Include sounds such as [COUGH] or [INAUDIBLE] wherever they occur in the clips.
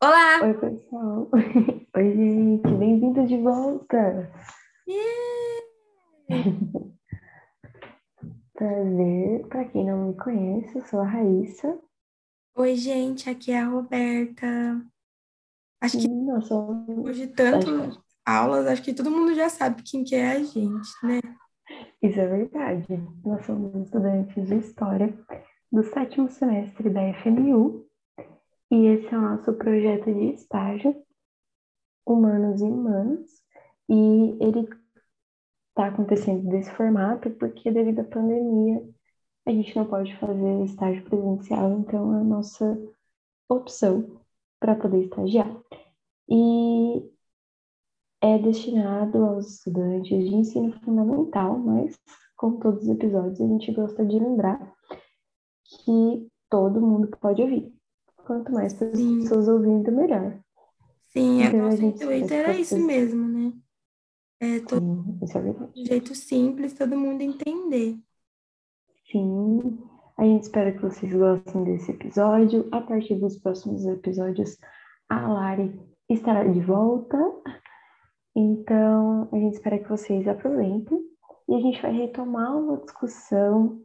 Olá! Oi, pessoal. [LAUGHS] Oi, gente. Bem-vindo de volta. [LAUGHS] Prazer. Para quem não me conhece, eu sou a Raíssa. Oi, gente, aqui é a Roberta. Acho que E nós somos... depois de Acho aulas, acho que todo mundo já sabe quem que é a gente, né? Isso é verdade. Nós somos estudantes de História do sétimo semestre da FMU. E esse é o nosso projeto de estágio, Humanos e Humanas. E ele está acontecendo desse formato porque, devido à pandemia, a gente não pode fazer estágio presencial, então é a nossa opção para poder estagiar. E é destinado aos estudantes de ensino fundamental, mas, como todos os episódios, a gente gosta de lembrar que todo mundo pode ouvir. Quanto mais Sim, pessoas ouvindo, melhor. sim, é, Então a espera intuito que era isso vocês. mesmo, né? É todo Sim, isso é verdade. de jeito simples, todo mundo entender. Sim, a gente espera que vocês gostem desse episódio. A partir dos próximos episódios, a Lari estará de volta. Então, a gente espera que vocês aproveitem. E a gente vai retomar uma discussão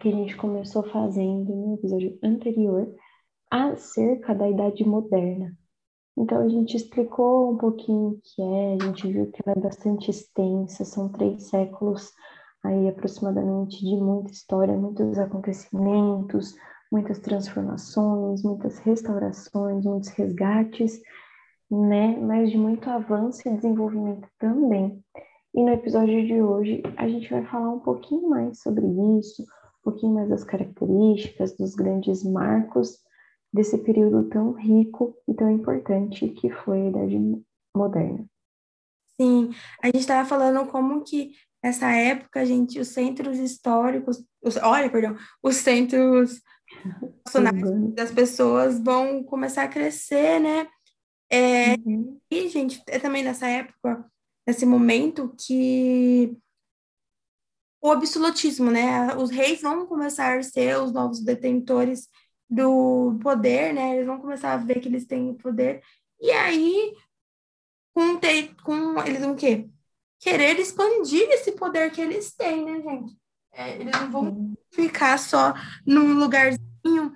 que a gente começou fazendo no episódio anterior acerca da Idade Moderna. Então, a gente explicou um pouquinho o que é, a gente viu que ela é bastante extensa, são três séculos aí aproximadamente de muita história, muitos acontecimentos, muitas transformações, muitas restaurações, muitos resgates, né? Mas de muito avanço e desenvolvimento também. E no episódio de hoje a gente vai falar um pouquinho mais sobre isso, um pouquinho mais das características, dos grandes marcos desse período tão rico e tão importante que foi a Idade Moderna. Sim, a gente estava falando como que nessa época, gente, os centros históricos, os, olha, perdão, os centros das pessoas vão começar a crescer, né? É, Uhum. E, gente, é também nessa época, nesse momento, que o absolutismo, né? Os reis vão começar a ser os novos detentores do poder, né? Eles vão começar a ver que eles têm o poder. E aí, com, ter, com eles vão o quê? Querer expandir esse poder que eles têm, né, gente? É, eles não vão ficar só num lugarzinho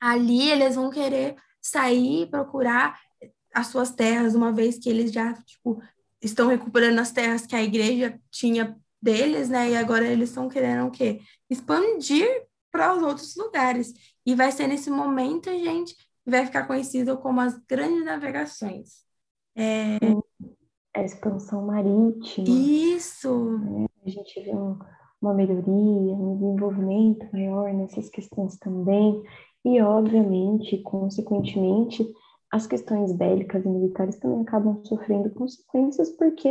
ali, eles vão querer sair, procurar as suas terras, uma vez que eles já, tipo, estão recuperando as terras que a igreja tinha deles, né? E agora eles estão querendo o quê? Expandir para os outros lugares. E vai ser nesse momento, gente, que vai ficar conhecido como as grandes navegações. É, A expansão marítima, isso, a gente vê um- uma melhoria, um desenvolvimento maior nessas questões também, e obviamente, consequentemente, as questões bélicas e militares também acabam sofrendo consequências porque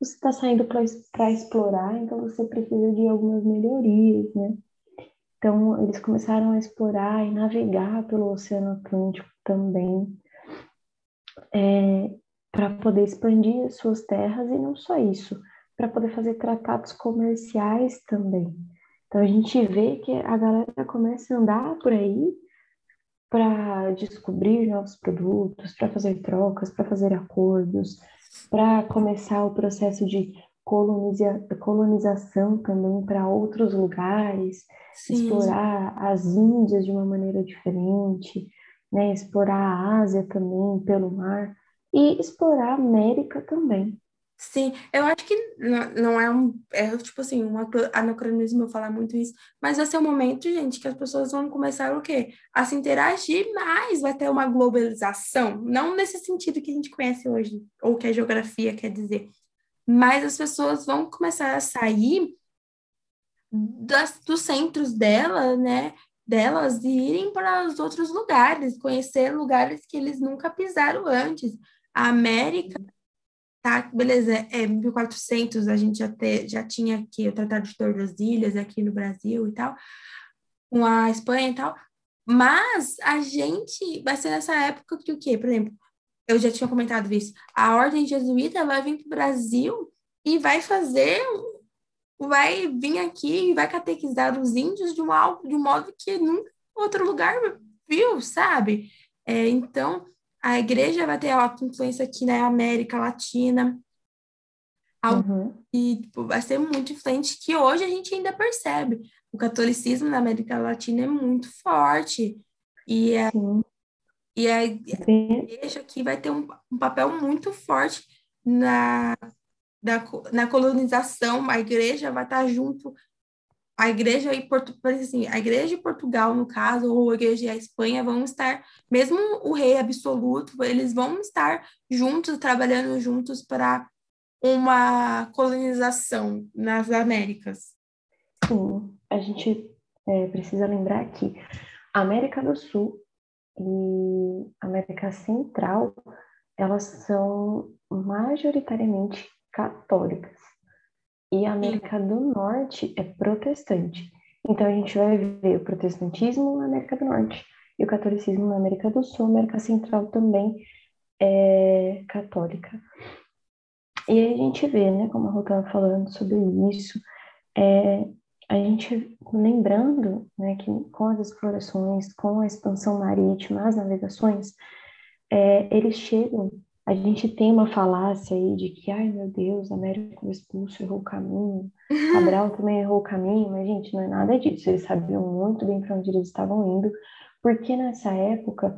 você está saindo para explorar, então você precisa de algumas melhorias, né? Então, eles começaram a explorar e navegar pelo Oceano Atlântico também, para poder expandir as suas terras e não só isso, para poder fazer tratados comerciais também. Então a gente vê que a galera começa a andar por aí para descobrir novos produtos, para fazer trocas, para fazer acordos, para começar o processo de coloniza colonização também para outros lugares, sim. explorar as Índias de uma maneira diferente, né? Explorar a Ásia também pelo mar e explorar a América também. Sim, eu acho que não, não é um, é tipo assim, um acro- anacronismo eu falar muito isso, mas vai ser um momento, gente, que as pessoas vão começar o quê? A se interagir mais, vai ter uma globalização, não nesse sentido que a gente conhece hoje, ou que a geografia quer dizer, mas as pessoas vão começar a sair das, dos centros dela, né, delas e irem para os outros lugares, conhecer lugares que eles nunca pisaram antes. A América Tá, beleza, é 1400, a gente já, te, já tinha aqui o Tratado de Tordesilhas aqui no Brasil e tal, com a Espanha e tal, mas a gente vai ser nessa época que o quê? Por exemplo, eu já tinha comentado isso, a Ordem Jesuíta vai vir para o Brasil e vai fazer, vai vir aqui e vai catequizar os índios de, uma, de um modo que nunca outro lugar viu, sabe? É, então, a igreja vai ter alta influência aqui na América Latina. Uhum. E tipo, vai ser muito influente que hoje a gente ainda percebe. O catolicismo na América Latina é muito forte. E a, e a, igreja aqui vai ter um, um papel muito forte na, na, na colonização. A igreja vai estar junto a igreja e Porto, assim, a igreja de Portugal, no caso, ou a igreja da Espanha, vão estar, mesmo o rei absoluto, eles vão estar juntos, trabalhando juntos para uma colonização nas Américas. Sim, a gente é, precisa lembrar que a América do Sul e América Central, elas são majoritariamente católicas. E a América do Norte é protestante. Então a gente vai ver o protestantismo na América do Norte e o catolicismo na América do Sul, a América Central também é católica. E aí a gente vê, né, como a Rô estava falando sobre isso, é, a gente lembrando né, que com as explorações, com a expansão marítima, as navegações, é, eles chegam, a gente tem uma falácia aí de que, ai meu Deus, Américo Expulso errou o caminho, [LAUGHS] Cabral também errou o caminho, mas gente, não é nada disso, eles sabiam muito bem para onde eles estavam indo, porque nessa época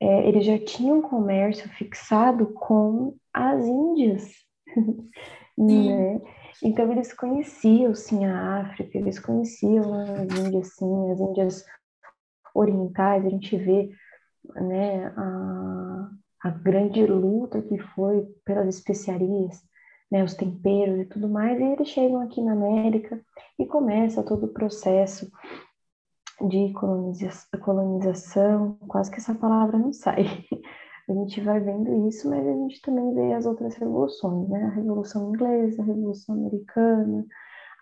é, eles já tinham comércio fixado com as Índias, [LAUGHS] né? Então eles conheciam sim a África, eles conheciam as Índias sim, as Índias orientais, a gente vê né, a, a grande luta que foi pelas especiarias, né, os temperos e tudo mais, e eles chegam aqui na América e começa todo o processo de colonização, quase que essa palavra não sai, [LAUGHS] a gente vai vendo isso, mas a gente também vê as outras revoluções, né? A Revolução Inglesa, a Revolução Americana,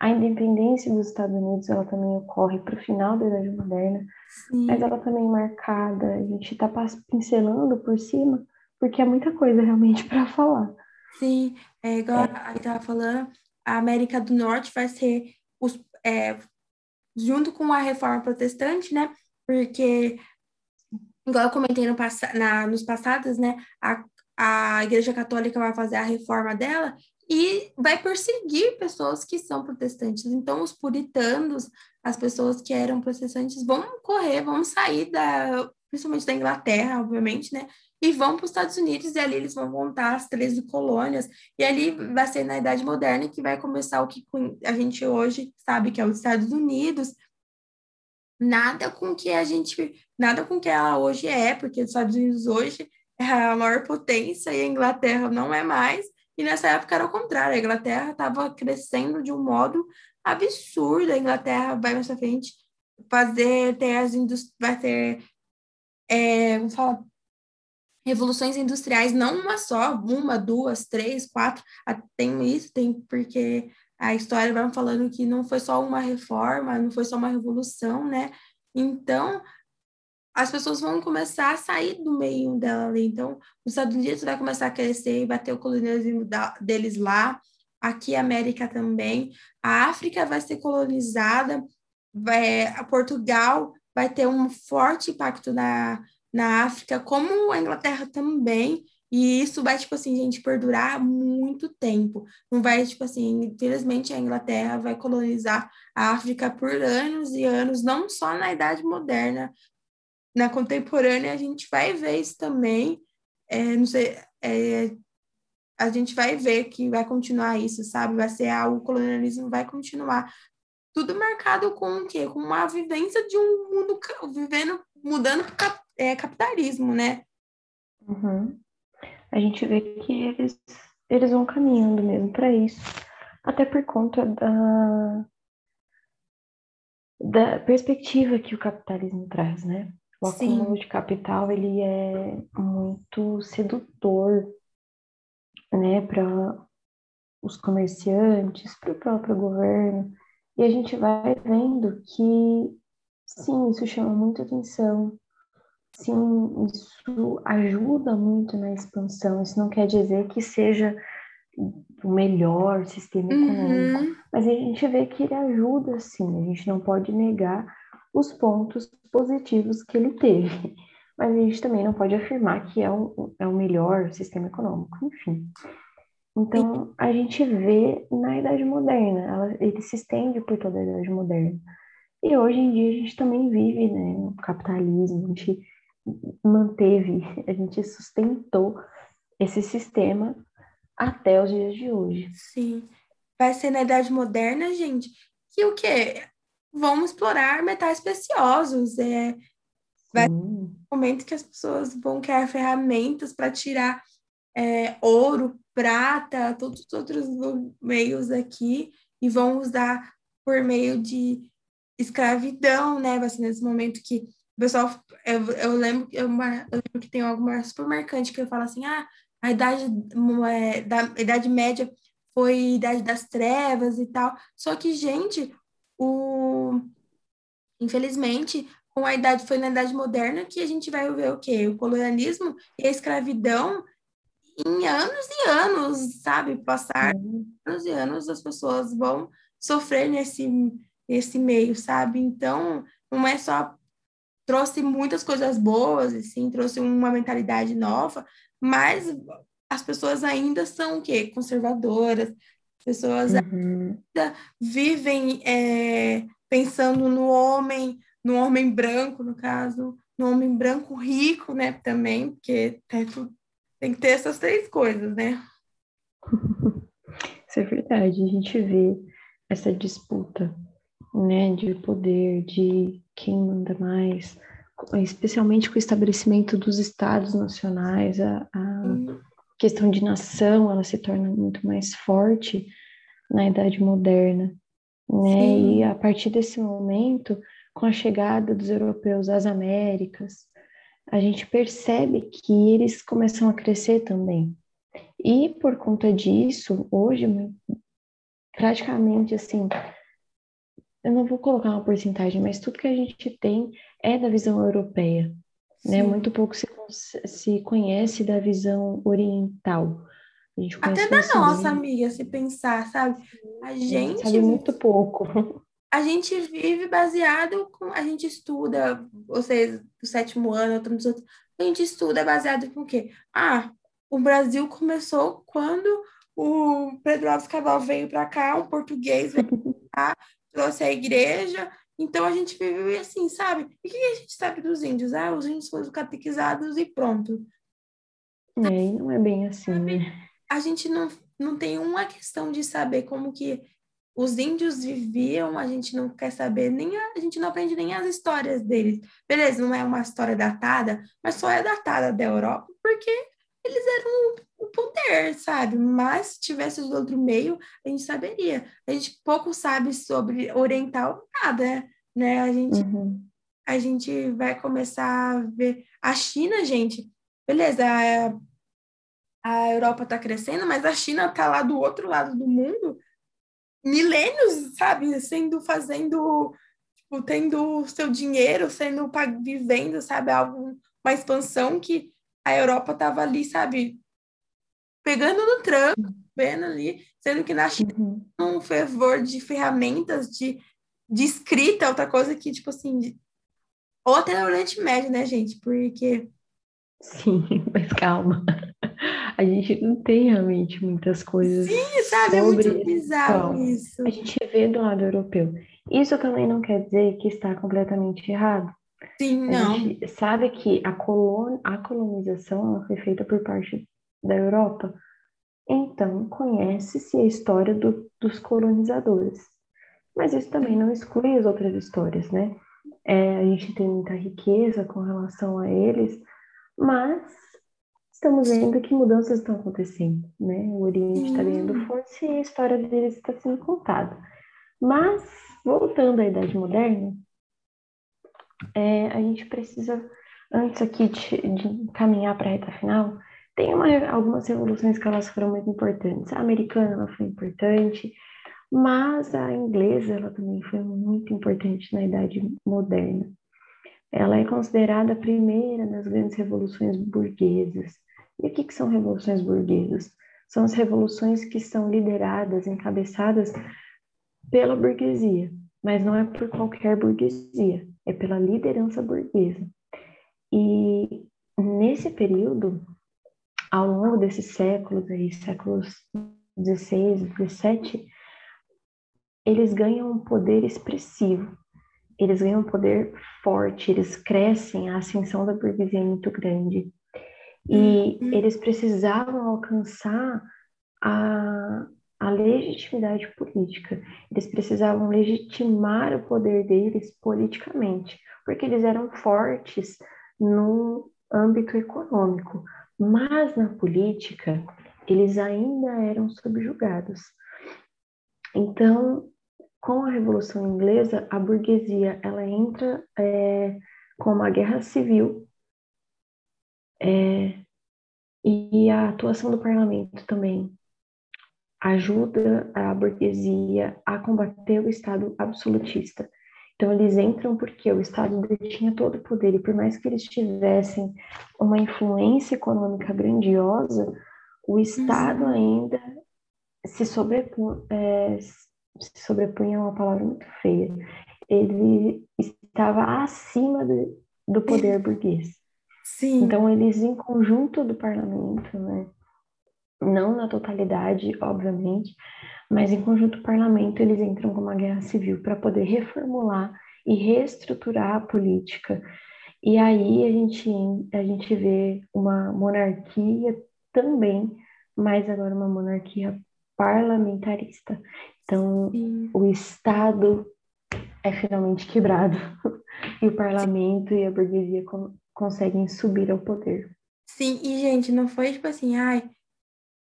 a independência dos Estados Unidos, ela também ocorre para o final da Idade Moderna, Sim. mas ela também é marcada, a gente está pincelando por cima, porque é muita coisa realmente [LAUGHS] para falar. Sim, é igual é. a estava falando, a América do Norte vai ser os, é, junto com a reforma protestante, né? Porque igual eu comentei no na, nos passados, né? A, a Igreja Católica vai fazer a reforma dela e vai perseguir pessoas que são protestantes. Então, os puritanos, as pessoas que eram protestantes, vão correr, vão sair da, principalmente da Inglaterra, obviamente, né? E vão para os Estados Unidos, e ali eles vão montar as 13 colônias, e ali vai ser na Idade Moderna que vai começar o que a gente hoje sabe que é os Estados Unidos, nada com que a gente, nada com que ela hoje é, porque os Estados Unidos hoje é a maior potência e a Inglaterra não é mais. E nessa época era o contrário, a Inglaterra estava crescendo de um modo absurdo. A Inglaterra vai mais à frente fazer ter as indústrias, vai ter é, vamos falar, revoluções industriais, não uma só, uma, duas, três, quatro, tem isso, tem porque a história vai falando que não foi só uma reforma, não foi só uma revolução, né? Então, as pessoas vão começar a sair do meio dela ali. Então, os Estados Unidos vai começar a crescer e vai ter o colonialismo da, deles lá, aqui a América também. A África vai ser colonizada, vai, a Portugal vai ter um forte impacto na, na África, como a Inglaterra também. E isso vai, tipo assim, gente, perdurar muito tempo. Não vai, tipo assim, infelizmente a Inglaterra vai colonizar a África por anos e anos, não só na Idade Moderna, na contemporânea a gente vai ver isso também. É, não sei, é, a gente vai ver que vai continuar isso, sabe? Vai ser algo, o colonialismo vai continuar. Tudo marcado com o quê? Com uma vivência de um mundo vivendo, mudando para é, capitalismo, né? Uhum a gente vê que eles, eles vão caminhando mesmo para isso, até por conta da, da perspectiva que o capitalismo traz, né? O acúmulo de capital ele é muito sedutor, né, para os comerciantes, para o próprio governo, e a gente vai vendo que sim, isso chama muita atenção, Sim, isso ajuda muito na expansão. Isso não quer dizer que seja o melhor sistema uhum. econômico, mas a gente vê que ele ajuda sim. A gente não pode negar os pontos positivos que ele teve. [LAUGHS] mas a gente também não pode afirmar que é o, é o melhor sistema econômico, enfim. Então, a gente vê na Idade Moderna, ela, ele se estende por toda a Idade Moderna. E hoje em dia a gente também vive né, o capitalismo, a gente manteve, a gente sustentou esse sistema até os dias de hoje. Sim. Vai ser na Idade Moderna, gente, que o quê? Vamos explorar metais preciosos. É, vai ser um momento que as pessoas vão criar ferramentas para tirar é, ouro, prata, todos os outros meios aqui e vão usar por meio de escravidão, né? Vai ser nesse momento que pessoal, eu, eu lembro, eu, eu lembro que tem alguma supermercante que eu falo assim, ah, a idade é, da a idade média foi a idade das trevas e tal. Só que, gente, o infelizmente, com a idade foi na idade moderna que a gente vai ver o quê? O colonialismo e a escravidão em anos e anos, sabe? Passar anos e anos as pessoas vão sofrer nesse, nesse meio, sabe? Então, não é só trouxe muitas coisas boas, assim, trouxe uma mentalidade nova, mas as pessoas ainda são o quê? Conservadoras, pessoas uhum. ainda vivem é, pensando no homem, no homem branco, no caso, no homem branco rico, né, também, porque tem que ter essas três coisas, né? [LAUGHS] Isso é verdade. A gente vê essa disputa, né, de poder, de quem manda mais, especialmente com o estabelecimento dos estados nacionais, a, a questão de nação, ela se torna muito mais forte na Idade Moderna, né? Sim. E a partir desse momento, com a chegada dos europeus às Américas, a gente percebe que eles começam a crescer também. E por conta disso, hoje, praticamente assim, eu não vou colocar uma porcentagem, mas tudo que a gente tem é da visão europeia. Né? Muito pouco se, se conhece da visão oriental. Até da nossa, amiga, se pensar, sabe? A gente. Sabe muito pouco. [LAUGHS] a gente vive baseado com. A gente estuda, vocês do sétimo ano, outros outros. A gente estuda baseado com o quê? Ah, o Brasil começou quando o Pedro Alves Cabral veio para cá, um português veio [LAUGHS] cá, trouxe a igreja. Então a gente vive assim, sabe? E o que a gente sabe dos índios? Ah, os índios foram catequizados e pronto. É, não é bem assim, né? A gente não, não tem uma questão de saber como que os índios viviam, a gente não quer saber, nem a, a, gente não aprende nem as histórias deles. Beleza, não é uma história datada, mas só é datada da Europa porque eles eram o, o poder, sabe? Mas se tivesse do outro meio, a gente saberia. A gente pouco sabe sobre oriental, nada, né? A gente, uhum. a gente vai começar a ver. A China, gente, beleza, a, a Europa está crescendo, mas a China está lá do outro lado do mundo milênios, sabe, sendo fazendo, tipo, tendo seu dinheiro, sendo vivendo, sabe, algo, uma expansão que a Europa tava ali, sabe, pegando no tranco, vendo ali, sendo que na China uhum. um fervor de ferramentas de, de escrita, outra coisa que, tipo assim, de... ou até no Oriente Médio, né, gente, porque... Sim, [LAUGHS] mas calma a gente não tem realmente muitas coisas. Sim, sabe? É muito bizarro isso. A gente vê do lado europeu. Isso também não quer dizer que está completamente errado. Sim, a não. gente sabe que a, colon... a colonização foi feita por parte da Europa. Então, conhece-se a história do, dos colonizadores. Mas isso também não exclui as outras histórias, né? É, a gente tem muita riqueza com relação a eles, mas estamos vendo que mudanças estão acontecendo, né? O Oriente está ganhando força e a história deles está sendo contada. Mas, voltando à Idade Moderna, é, a gente precisa, antes aqui de, de caminhar para a reta final, tem uma, algumas revoluções que elas foram muito importantes. A americana ela foi importante, mas a inglesa ela também foi muito importante na Idade Moderna. Ela é considerada a primeira das grandes revoluções burguesas. E o que, que são revoluções burguesas? São as revoluções que são lideradas, encabeçadas pela burguesia, mas não é por qualquer burguesia, é pela liderança burguesa. E nesse período, ao longo desses séculos, aí, séculos 16, 17, eles ganham um poder expressivo, eles ganham um poder forte, eles crescem, a ascensão da burguesia é muito grande. E uhum. eles precisavam alcançar a, a legitimidade política. Eles precisavam legitimar o poder deles politicamente, porque eles eram fortes no âmbito econômico, mas na política eles ainda eram subjugados. Então, com a Revolução Inglesa, a burguesia ela entra é, com uma guerra civil é, e a atuação do parlamento também ajuda a burguesia a combater o Estado absolutista. Então, eles entram porque o Estado detinha todo o poder, e por mais que eles tivessem uma influência econômica grandiosa, o Estado uhum. ainda se sobrepunha, é, se sobrepunha é uma palavra muito feia, ele estava acima do, do poder burguês. Sim. Então, eles, em conjunto do parlamento, né, não na totalidade, obviamente, mas em conjunto o parlamento eles entram com uma guerra civil para poder reformular e reestruturar a política. E aí a gente, a gente vê uma monarquia também, mas agora uma monarquia parlamentarista. Então, Sim. o Estado é finalmente quebrado [LAUGHS] e o parlamento e a burguesia conseguem subir ao poder. Sim, e gente, não foi tipo assim, ai,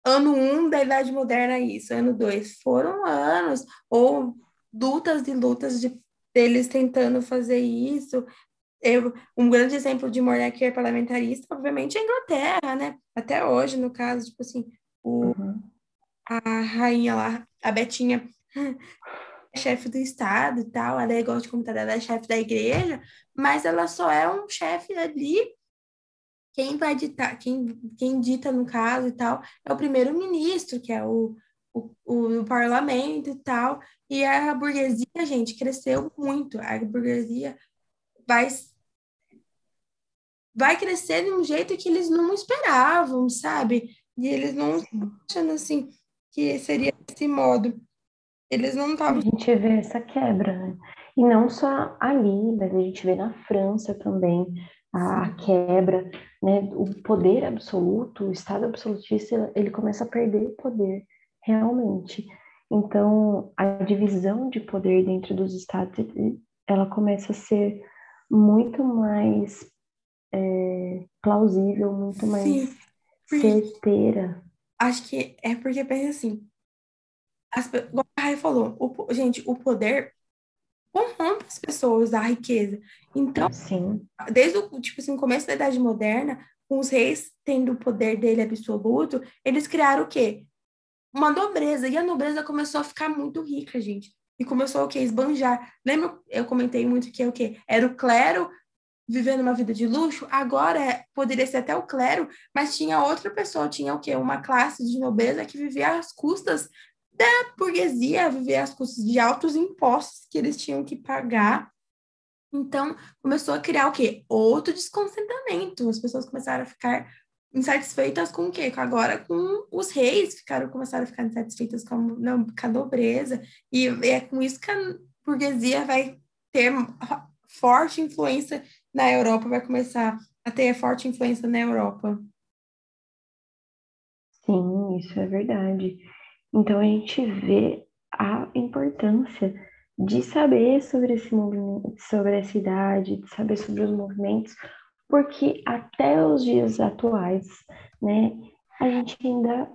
ano 1 um da Idade Moderna isso, ano 2. Foram anos, ou lutas e lutas de, deles tentando fazer isso. Eu, um grande exemplo de monarquia parlamentarista, obviamente, é a Inglaterra, né? Até hoje, no caso, tipo assim, o, uhum. a rainha lá, a Betinha, é chefe do Estado e tal, ela é igual de comentar, ela é chefe da igreja, mas ela só é um chefe ali quem vai ditar, quem, quem dita no caso e tal, é o primeiro-ministro, que é o, o, o, parlamento e tal. E a burguesia, gente, cresceu muito. A burguesia vai, vai crescer de um jeito que eles não esperavam, sabe? E eles não achando assim que seria desse modo. Eles não estavam. A gente vê essa quebra, né? E não só ali, mas a gente vê na França também a quebra, né, o poder absoluto, o Estado absolutista, ele começa a perder o poder, realmente. Então, a divisão de poder dentro dos Estados, ela começa a ser muito mais é, plausível, muito mais Sim, certeira. Acho que é porque pensa assim, as, como a Rai falou, o, gente, o poder corrompe as pessoas da riqueza. Então, Sim. desde o tipo assim, começo da Idade Moderna, com os reis tendo o poder dele absoluto, eles criaram o quê? Uma nobreza. E a nobreza começou a ficar muito rica, gente. E começou o quê? Esbanjar. Lembra, eu comentei muito que é o quê? Era o clero vivendo uma vida de luxo, agora é, poderia ser até o clero, mas tinha outra pessoa, tinha o quê? Uma classe de nobreza que vivia às custas da burguesia viver às custas de altos impostos que eles tinham que pagar. Então, começou a criar o quê? Outro descontentamento. As pessoas começaram a ficar insatisfeitas com o quê? Agora com os reis, ficaram começaram a ficar insatisfeitas com, não, com a nobreza. E é com isso que a burguesia vai ter forte influência na Europa, vai começar a ter forte influência na Europa. Sim, isso é verdade. Então a gente vê a importância de saber sobre esse movimento, sobre essa idade, de saber sobre os movimentos, porque até os dias atuais, né, a gente ainda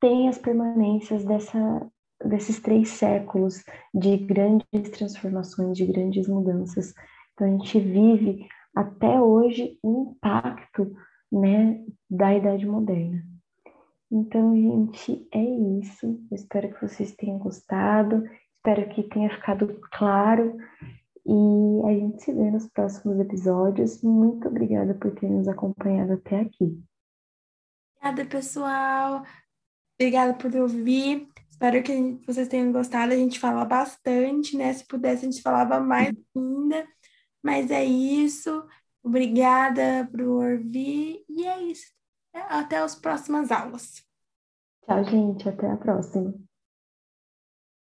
tem as permanências dessa, desses três séculos de grandes transformações, de grandes mudanças. Então a gente vive até hoje o impacto, né, da idade moderna. Então, gente, é isso. Eu espero que vocês tenham gostado. Espero que tenha ficado claro. E a gente se vê nos próximos episódios. Muito obrigada por ter nos acompanhado até aqui. Obrigada, pessoal. Obrigada por ouvir. Espero que vocês tenham gostado. A gente fala bastante, né? Se pudesse, a gente falava mais ainda. Mas é isso. Obrigada por ouvir. E é isso. Até as próximas aulas. Tchau, gente. Até a próxima.